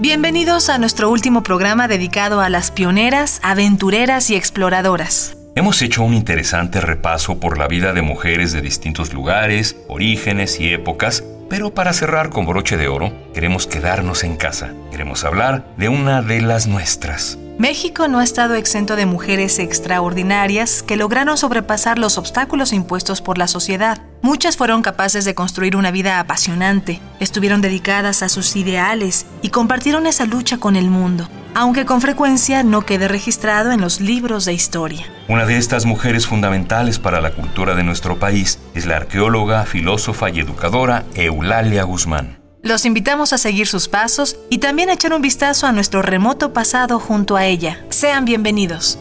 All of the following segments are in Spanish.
Bienvenidos a nuestro último programa dedicado a las pioneras, aventureras y exploradoras. Hemos hecho un interesante repaso por la vida de mujeres de distintos lugares, orígenes y épocas, pero para cerrar con broche de oro, queremos quedarnos en casa. Queremos hablar de una de las nuestras. México no ha estado exento de mujeres extraordinarias que lograron sobrepasar los obstáculos impuestos por la sociedad. Muchas fueron capaces de construir una vida apasionante, estuvieron dedicadas a sus ideales y compartieron esa lucha con el mundo, aunque con frecuencia no quede registrado en los libros de historia. Una de estas mujeres fundamentales para la cultura de nuestro país es la arqueóloga, filósofa y educadora Eulalia Guzmán. Los invitamos a seguir sus pasos y también a echar un vistazo a nuestro remoto pasado junto a ella. Sean bienvenidos.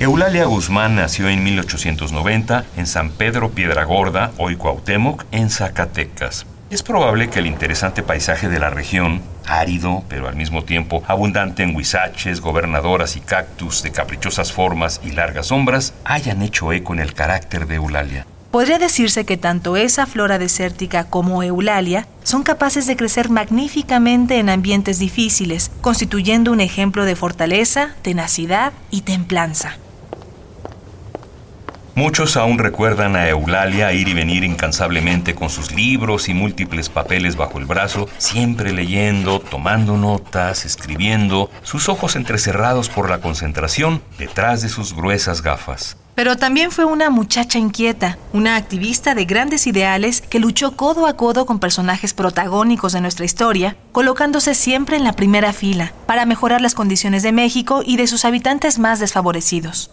Eulalia Guzmán nació en 1890 en San Pedro Piedra Gorda, hoy Cuauhtémoc, en Zacatecas. Es probable que el interesante paisaje de la región, árido pero al mismo tiempo abundante en huizaches, gobernadoras y cactus de caprichosas formas y largas sombras, hayan hecho eco en el carácter de Eulalia. Podría decirse que tanto esa flora desértica como Eulalia son capaces de crecer magníficamente en ambientes difíciles, constituyendo un ejemplo de fortaleza, tenacidad y templanza. Muchos aún recuerdan a Eulalia ir y venir incansablemente con sus libros y múltiples papeles bajo el brazo, siempre leyendo, tomando notas, escribiendo, sus ojos entrecerrados por la concentración detrás de sus gruesas gafas. Pero también fue una muchacha inquieta, una activista de grandes ideales que luchó codo a codo con personajes protagónicos de nuestra historia, colocándose siempre en la primera fila para mejorar las condiciones de México y de sus habitantes más desfavorecidos.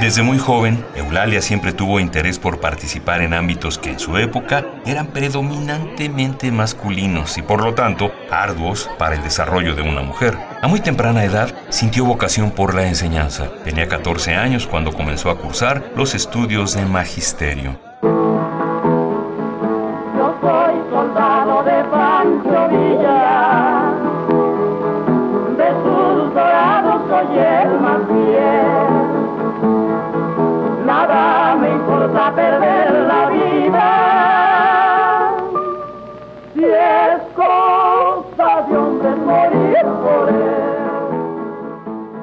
Desde muy joven, Eulalia siempre tuvo interés por participar en ámbitos que en su época eran predominantemente masculinos y por lo tanto arduos para el desarrollo de una mujer. A muy temprana edad sintió vocación por la enseñanza. Tenía 14 años cuando comenzó a cursar los estudios de magisterio.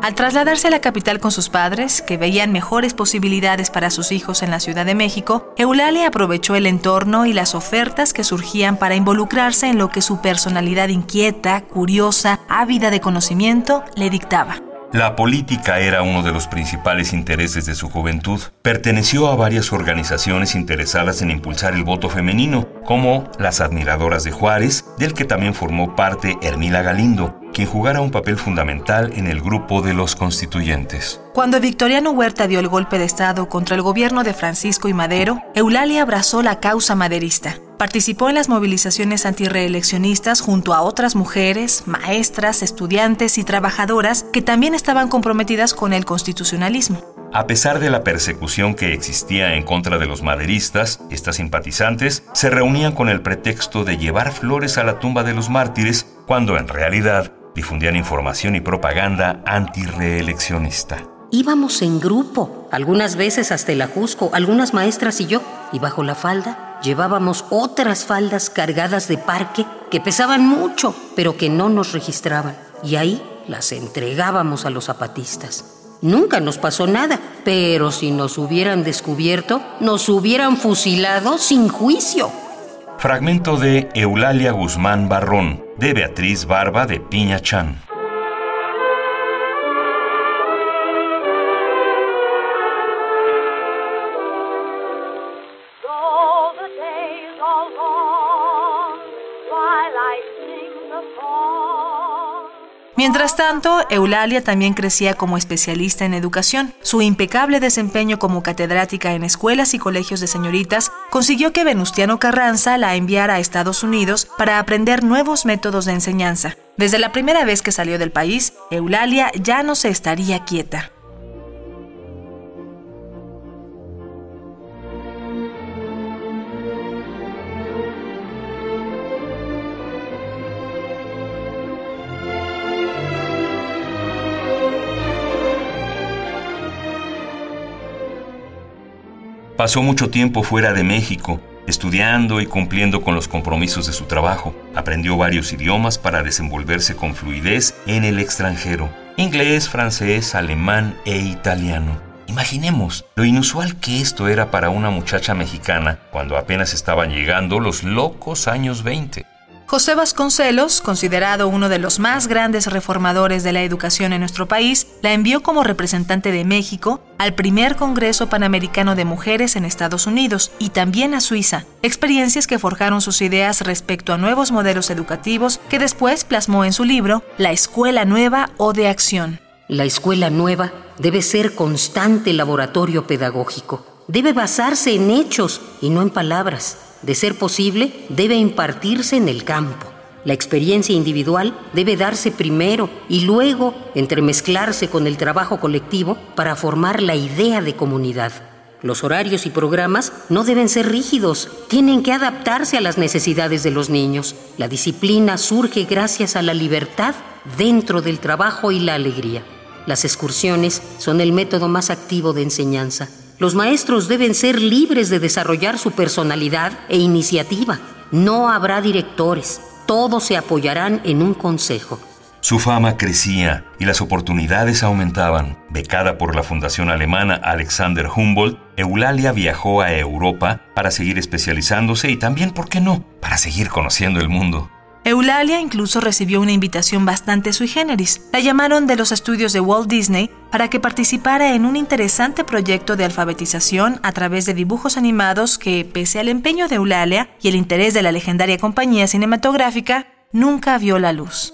Al trasladarse a la capital con sus padres, que veían mejores posibilidades para sus hijos en la Ciudad de México, Eulalia aprovechó el entorno y las ofertas que surgían para involucrarse en lo que su personalidad inquieta, curiosa, ávida de conocimiento le dictaba. La política era uno de los principales intereses de su juventud. Perteneció a varias organizaciones interesadas en impulsar el voto femenino, como las Admiradoras de Juárez, del que también formó parte Hermila Galindo, quien jugara un papel fundamental en el grupo de los constituyentes. Cuando Victoriano Huerta dio el golpe de Estado contra el gobierno de Francisco y Madero, Eulalia abrazó la causa maderista. Participó en las movilizaciones antireeleccionistas junto a otras mujeres, maestras, estudiantes y trabajadoras que también estaban comprometidas con el constitucionalismo. A pesar de la persecución que existía en contra de los maderistas, estas simpatizantes se reunían con el pretexto de llevar flores a la tumba de los mártires, cuando en realidad difundían información y propaganda antireeleccionista. Íbamos en grupo, algunas veces hasta el ajusco, algunas maestras y yo, y bajo la falda llevábamos otras faldas cargadas de parque que pesaban mucho, pero que no nos registraban, y ahí las entregábamos a los zapatistas. Nunca nos pasó nada, pero si nos hubieran descubierto, nos hubieran fusilado sin juicio. Fragmento de Eulalia Guzmán Barrón, de Beatriz Barba de Piña Chan. Mientras tanto, Eulalia también crecía como especialista en educación. Su impecable desempeño como catedrática en escuelas y colegios de señoritas consiguió que Venustiano Carranza la enviara a Estados Unidos para aprender nuevos métodos de enseñanza. Desde la primera vez que salió del país, Eulalia ya no se estaría quieta. Pasó mucho tiempo fuera de México, estudiando y cumpliendo con los compromisos de su trabajo. Aprendió varios idiomas para desenvolverse con fluidez en el extranjero. Inglés, francés, alemán e italiano. Imaginemos lo inusual que esto era para una muchacha mexicana cuando apenas estaban llegando los locos años 20. José Vasconcelos, considerado uno de los más grandes reformadores de la educación en nuestro país, la envió como representante de México al primer Congreso Panamericano de Mujeres en Estados Unidos y también a Suiza, experiencias que forjaron sus ideas respecto a nuevos modelos educativos que después plasmó en su libro La Escuela Nueva o de Acción. La escuela nueva debe ser constante laboratorio pedagógico. Debe basarse en hechos y no en palabras. De ser posible, debe impartirse en el campo. La experiencia individual debe darse primero y luego entremezclarse con el trabajo colectivo para formar la idea de comunidad. Los horarios y programas no deben ser rígidos, tienen que adaptarse a las necesidades de los niños. La disciplina surge gracias a la libertad dentro del trabajo y la alegría. Las excursiones son el método más activo de enseñanza. Los maestros deben ser libres de desarrollar su personalidad e iniciativa. No habrá directores, todos se apoyarán en un consejo. Su fama crecía y las oportunidades aumentaban. Becada por la Fundación Alemana Alexander Humboldt, Eulalia viajó a Europa para seguir especializándose y también, ¿por qué no?, para seguir conociendo el mundo. Eulalia incluso recibió una invitación bastante sui generis. La llamaron de los estudios de Walt Disney para que participara en un interesante proyecto de alfabetización a través de dibujos animados que, pese al empeño de Eulalia y el interés de la legendaria compañía cinematográfica, nunca vio la luz.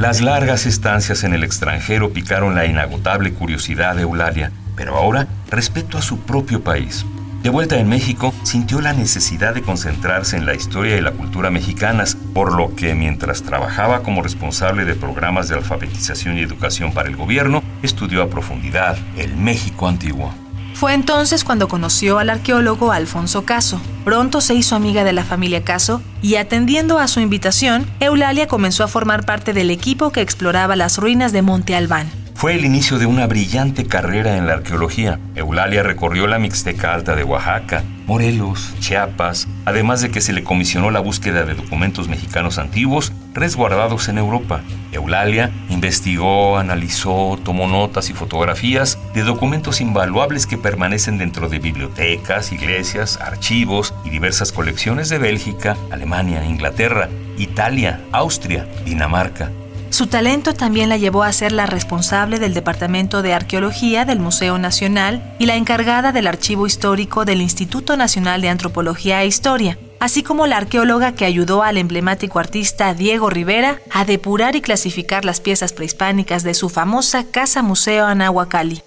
Las largas estancias en el extranjero picaron la inagotable curiosidad de Eulalia, pero ahora respecto a su propio país. De vuelta en México, sintió la necesidad de concentrarse en la historia y la cultura mexicanas, por lo que mientras trabajaba como responsable de programas de alfabetización y educación para el gobierno, estudió a profundidad el México antiguo. Fue entonces cuando conoció al arqueólogo Alfonso Caso. Pronto se hizo amiga de la familia Caso y atendiendo a su invitación, Eulalia comenzó a formar parte del equipo que exploraba las ruinas de Monte Albán. Fue el inicio de una brillante carrera en la arqueología. Eulalia recorrió la Mixteca Alta de Oaxaca, Morelos, Chiapas, además de que se le comisionó la búsqueda de documentos mexicanos antiguos resguardados en Europa. Eulalia investigó, analizó, tomó notas y fotografías de documentos invaluables que permanecen dentro de bibliotecas, iglesias, archivos y diversas colecciones de Bélgica, Alemania, Inglaterra, Italia, Austria, Dinamarca. Su talento también la llevó a ser la responsable del Departamento de Arqueología del Museo Nacional y la encargada del Archivo Histórico del Instituto Nacional de Antropología e Historia, así como la arqueóloga que ayudó al emblemático artista Diego Rivera a depurar y clasificar las piezas prehispánicas de su famosa Casa Museo Anahuacalli.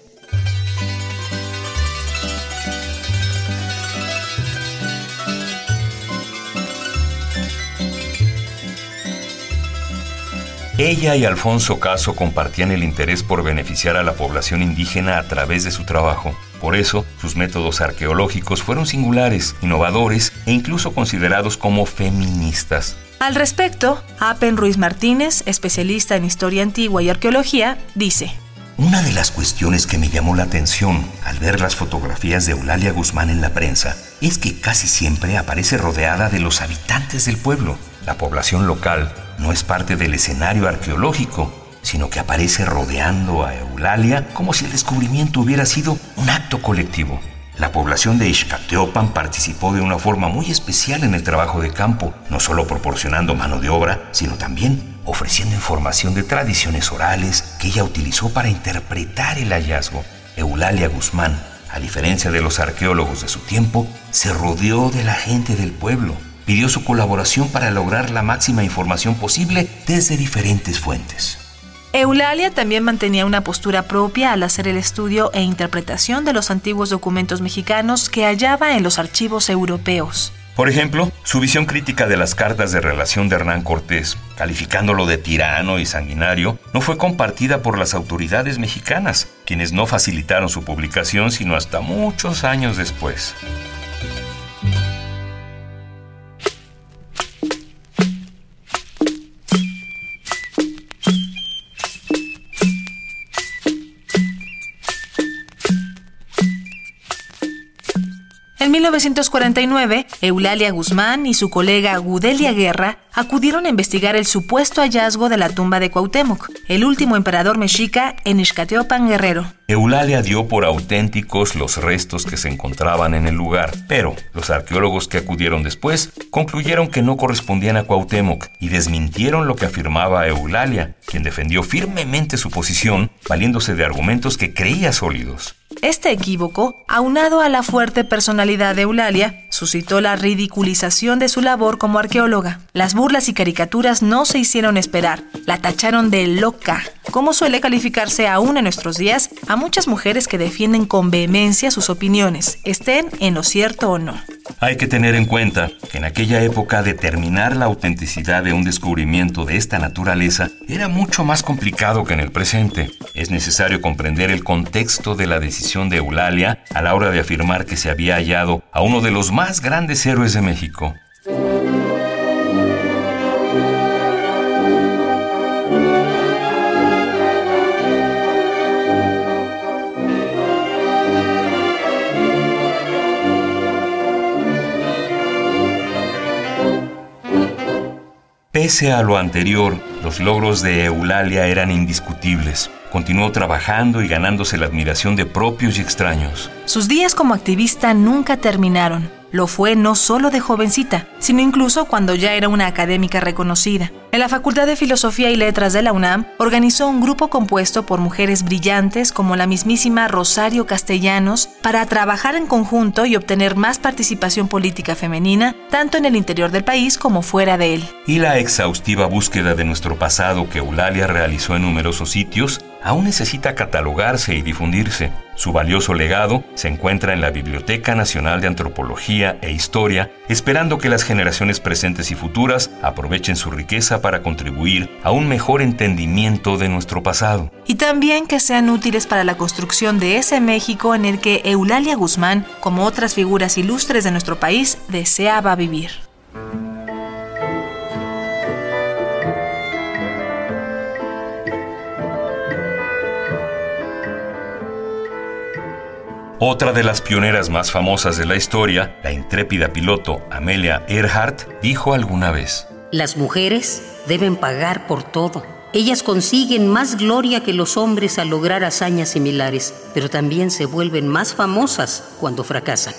Ella y Alfonso Caso compartían el interés por beneficiar a la población indígena a través de su trabajo. Por eso, sus métodos arqueológicos fueron singulares, innovadores e incluso considerados como feministas. Al respecto, Apen Ruiz Martínez, especialista en historia antigua y arqueología, dice, Una de las cuestiones que me llamó la atención al ver las fotografías de Eulalia Guzmán en la prensa es que casi siempre aparece rodeada de los habitantes del pueblo. La población local no es parte del escenario arqueológico, sino que aparece rodeando a Eulalia como si el descubrimiento hubiera sido un acto colectivo. La población de Ixcateopan participó de una forma muy especial en el trabajo de campo, no solo proporcionando mano de obra, sino también ofreciendo información de tradiciones orales que ella utilizó para interpretar el hallazgo. Eulalia Guzmán, a diferencia de los arqueólogos de su tiempo, se rodeó de la gente del pueblo. Pidió su colaboración para lograr la máxima información posible desde diferentes fuentes. Eulalia también mantenía una postura propia al hacer el estudio e interpretación de los antiguos documentos mexicanos que hallaba en los archivos europeos. Por ejemplo, su visión crítica de las cartas de relación de Hernán Cortés, calificándolo de tirano y sanguinario, no fue compartida por las autoridades mexicanas, quienes no facilitaron su publicación sino hasta muchos años después. En 1949, Eulalia Guzmán y su colega Gudelia Guerra acudieron a investigar el supuesto hallazgo de la tumba de Cuauhtémoc, el último emperador mexica en Ixcateopan Guerrero. Eulalia dio por auténticos los restos que se encontraban en el lugar, pero los arqueólogos que acudieron después concluyeron que no correspondían a Cuauhtémoc y desmintieron lo que afirmaba Eulalia, quien defendió firmemente su posición valiéndose de argumentos que creía sólidos. Este equívoco, aunado a la fuerte personalidad de Eulalia, suscitó la ridiculización de su labor como arqueóloga. Las burlas y caricaturas no se hicieron esperar. La tacharon de loca, como suele calificarse aún en nuestros días a muchas mujeres que defienden con vehemencia sus opiniones, estén en lo cierto o no. Hay que tener en cuenta que en aquella época determinar la autenticidad de un descubrimiento de esta naturaleza era mucho más complicado que en el presente. Es necesario comprender el contexto de la decisión de Eulalia a la hora de afirmar que se había hallado a uno de los más grandes héroes de México. Pese a lo anterior, los logros de Eulalia eran indiscutibles. Continuó trabajando y ganándose la admiración de propios y extraños. Sus días como activista nunca terminaron. Lo fue no solo de jovencita, sino incluso cuando ya era una académica reconocida. En la Facultad de Filosofía y Letras de la UNAM organizó un grupo compuesto por mujeres brillantes como la mismísima Rosario Castellanos para trabajar en conjunto y obtener más participación política femenina, tanto en el interior del país como fuera de él. Y la exhaustiva búsqueda de nuestro pasado que Eulalia realizó en numerosos sitios aún necesita catalogarse y difundirse. Su valioso legado se encuentra en la Biblioteca Nacional de Antropología e Historia, esperando que las generaciones presentes y futuras aprovechen su riqueza para contribuir a un mejor entendimiento de nuestro pasado. Y también que sean útiles para la construcción de ese México en el que Eulalia Guzmán, como otras figuras ilustres de nuestro país, deseaba vivir. Otra de las pioneras más famosas de la historia, la intrépida piloto Amelia Earhart, dijo alguna vez, Las mujeres deben pagar por todo. Ellas consiguen más gloria que los hombres al lograr hazañas similares, pero también se vuelven más famosas cuando fracasan.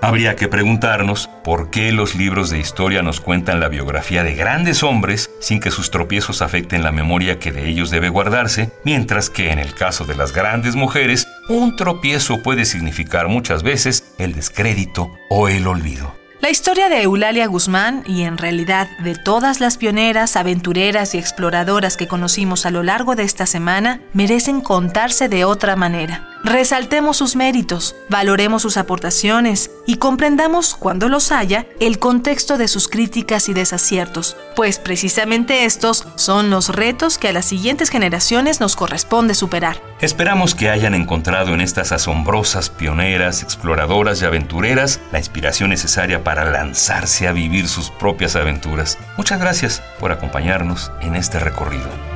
Habría que preguntarnos por qué los libros de historia nos cuentan la biografía de grandes hombres sin que sus tropiezos afecten la memoria que de ellos debe guardarse, mientras que en el caso de las grandes mujeres, un tropiezo puede significar muchas veces el descrédito o el olvido. La historia de Eulalia Guzmán, y en realidad de todas las pioneras, aventureras y exploradoras que conocimos a lo largo de esta semana, merecen contarse de otra manera. Resaltemos sus méritos, valoremos sus aportaciones y comprendamos, cuando los haya, el contexto de sus críticas y desaciertos, pues precisamente estos son los retos que a las siguientes generaciones nos corresponde superar. Esperamos que hayan encontrado en estas asombrosas pioneras, exploradoras y aventureras la inspiración necesaria para lanzarse a vivir sus propias aventuras. Muchas gracias por acompañarnos en este recorrido.